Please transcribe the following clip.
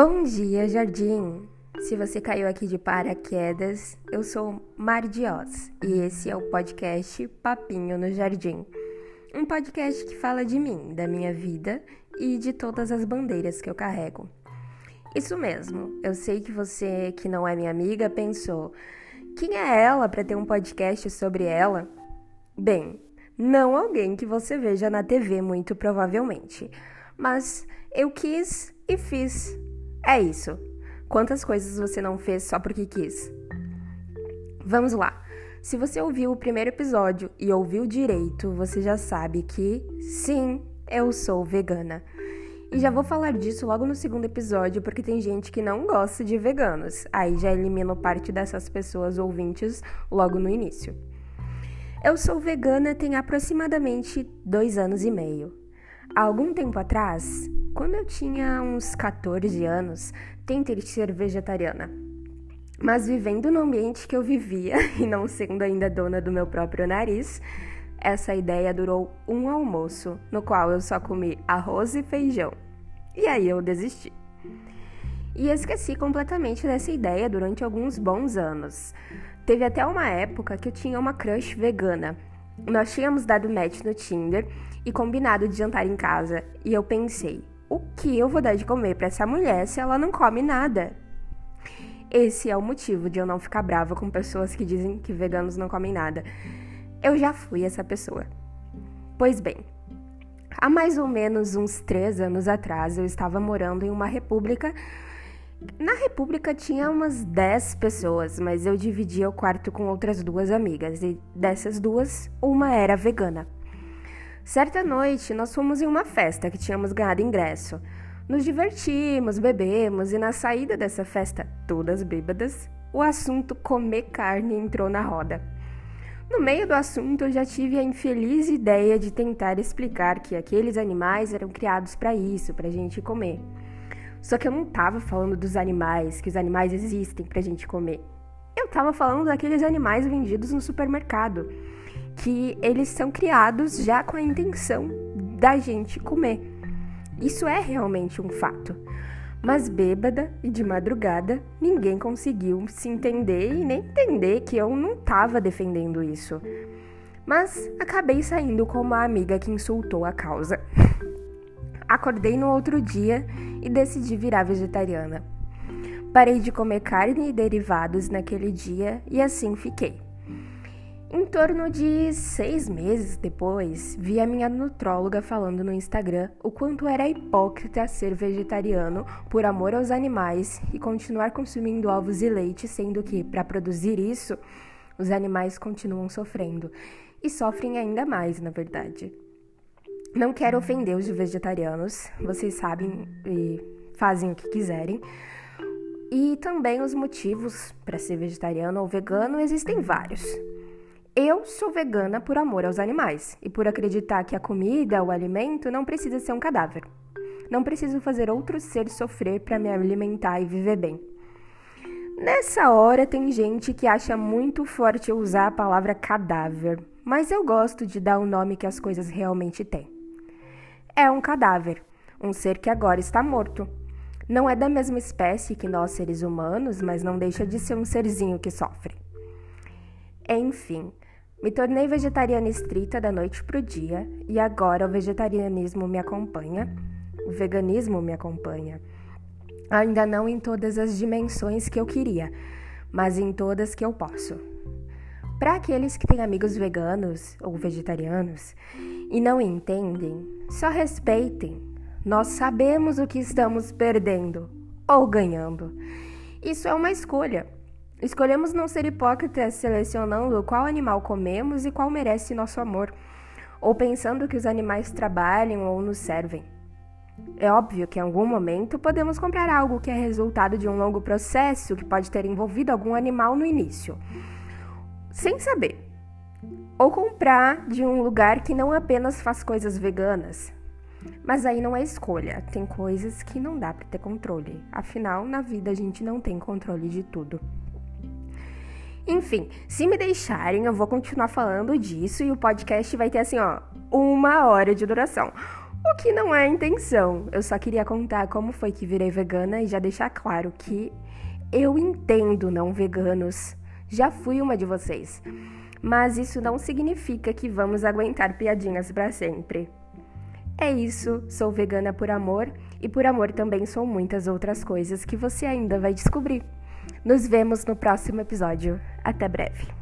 Bom dia, Jardim! Se você caiu aqui de paraquedas, eu sou Mari Dios e esse é o podcast Papinho no Jardim. Um podcast que fala de mim, da minha vida e de todas as bandeiras que eu carrego. Isso mesmo, eu sei que você que não é minha amiga pensou: quem é ela para ter um podcast sobre ela? Bem, não alguém que você veja na TV, muito provavelmente. Mas eu quis e fiz. É isso. Quantas coisas você não fez só porque quis? Vamos lá. Se você ouviu o primeiro episódio e ouviu direito, você já sabe que sim, eu sou vegana. E já vou falar disso logo no segundo episódio, porque tem gente que não gosta de veganos. Aí já elimino parte dessas pessoas ouvintes logo no início. Eu sou vegana tem aproximadamente dois anos e meio. Há algum tempo atrás, quando eu tinha uns 14 anos, tentei ser vegetariana. Mas vivendo no ambiente que eu vivia e não sendo ainda dona do meu próprio nariz, essa ideia durou um almoço, no qual eu só comi arroz e feijão. E aí eu desisti. E esqueci completamente dessa ideia durante alguns bons anos. Teve até uma época que eu tinha uma crush vegana. Nós tínhamos dado match no Tinder e combinado de jantar em casa, e eu pensei: o que eu vou dar de comer para essa mulher se ela não come nada? Esse é o motivo de eu não ficar brava com pessoas que dizem que veganos não comem nada. Eu já fui essa pessoa. Pois bem, há mais ou menos uns três anos atrás eu estava morando em uma república. Na república tinha umas 10 pessoas, mas eu dividia o quarto com outras duas amigas, e dessas duas, uma era vegana. Certa noite, nós fomos em uma festa que tínhamos ganhado ingresso. Nos divertimos, bebemos e na saída dessa festa, todas bêbadas, o assunto comer carne entrou na roda. No meio do assunto, eu já tive a infeliz ideia de tentar explicar que aqueles animais eram criados para isso, para a gente comer. Só que eu não estava falando dos animais, que os animais existem para a gente comer. Eu estava falando daqueles animais vendidos no supermercado que eles são criados já com a intenção da gente comer. Isso é realmente um fato. Mas bêbada e de madrugada, ninguém conseguiu se entender e nem entender que eu não estava defendendo isso. Mas acabei saindo como a amiga que insultou a causa. Acordei no outro dia e decidi virar vegetariana. Parei de comer carne e derivados naquele dia e assim fiquei. Em torno de seis meses depois, vi a minha nutróloga falando no Instagram o quanto era hipócrita ser vegetariano por amor aos animais e continuar consumindo ovos e leite, sendo que, para produzir isso, os animais continuam sofrendo. E sofrem ainda mais, na verdade. Não quero ofender os vegetarianos, vocês sabem e fazem o que quiserem. E também os motivos para ser vegetariano ou vegano existem vários. Eu sou vegana por amor aos animais e por acreditar que a comida, o alimento, não precisa ser um cadáver. Não preciso fazer outro ser sofrer para me alimentar e viver bem. Nessa hora tem gente que acha muito forte usar a palavra cadáver, mas eu gosto de dar o nome que as coisas realmente têm. É um cadáver, um ser que agora está morto. Não é da mesma espécie que nós seres humanos, mas não deixa de ser um serzinho que sofre. Enfim, me tornei vegetariana estrita da noite pro dia e agora o vegetarianismo me acompanha, o veganismo me acompanha. Ainda não em todas as dimensões que eu queria, mas em todas que eu posso. Para aqueles que têm amigos veganos ou vegetarianos e não entendem, só respeitem. Nós sabemos o que estamos perdendo ou ganhando. Isso é uma escolha. Escolhemos não ser hipócritas selecionando qual animal comemos e qual merece nosso amor, ou pensando que os animais trabalham ou nos servem. É óbvio que em algum momento podemos comprar algo que é resultado de um longo processo que pode ter envolvido algum animal no início, sem saber. Ou comprar de um lugar que não apenas faz coisas veganas. Mas aí não é escolha, tem coisas que não dá para ter controle. Afinal, na vida a gente não tem controle de tudo. Enfim, se me deixarem, eu vou continuar falando disso e o podcast vai ter assim, ó, uma hora de duração. O que não é a intenção. Eu só queria contar como foi que virei vegana e já deixar claro que eu entendo não veganos. Já fui uma de vocês. Mas isso não significa que vamos aguentar piadinhas para sempre. É isso, sou vegana por amor e por amor também sou muitas outras coisas que você ainda vai descobrir. Nos vemos no próximo episódio. Até breve.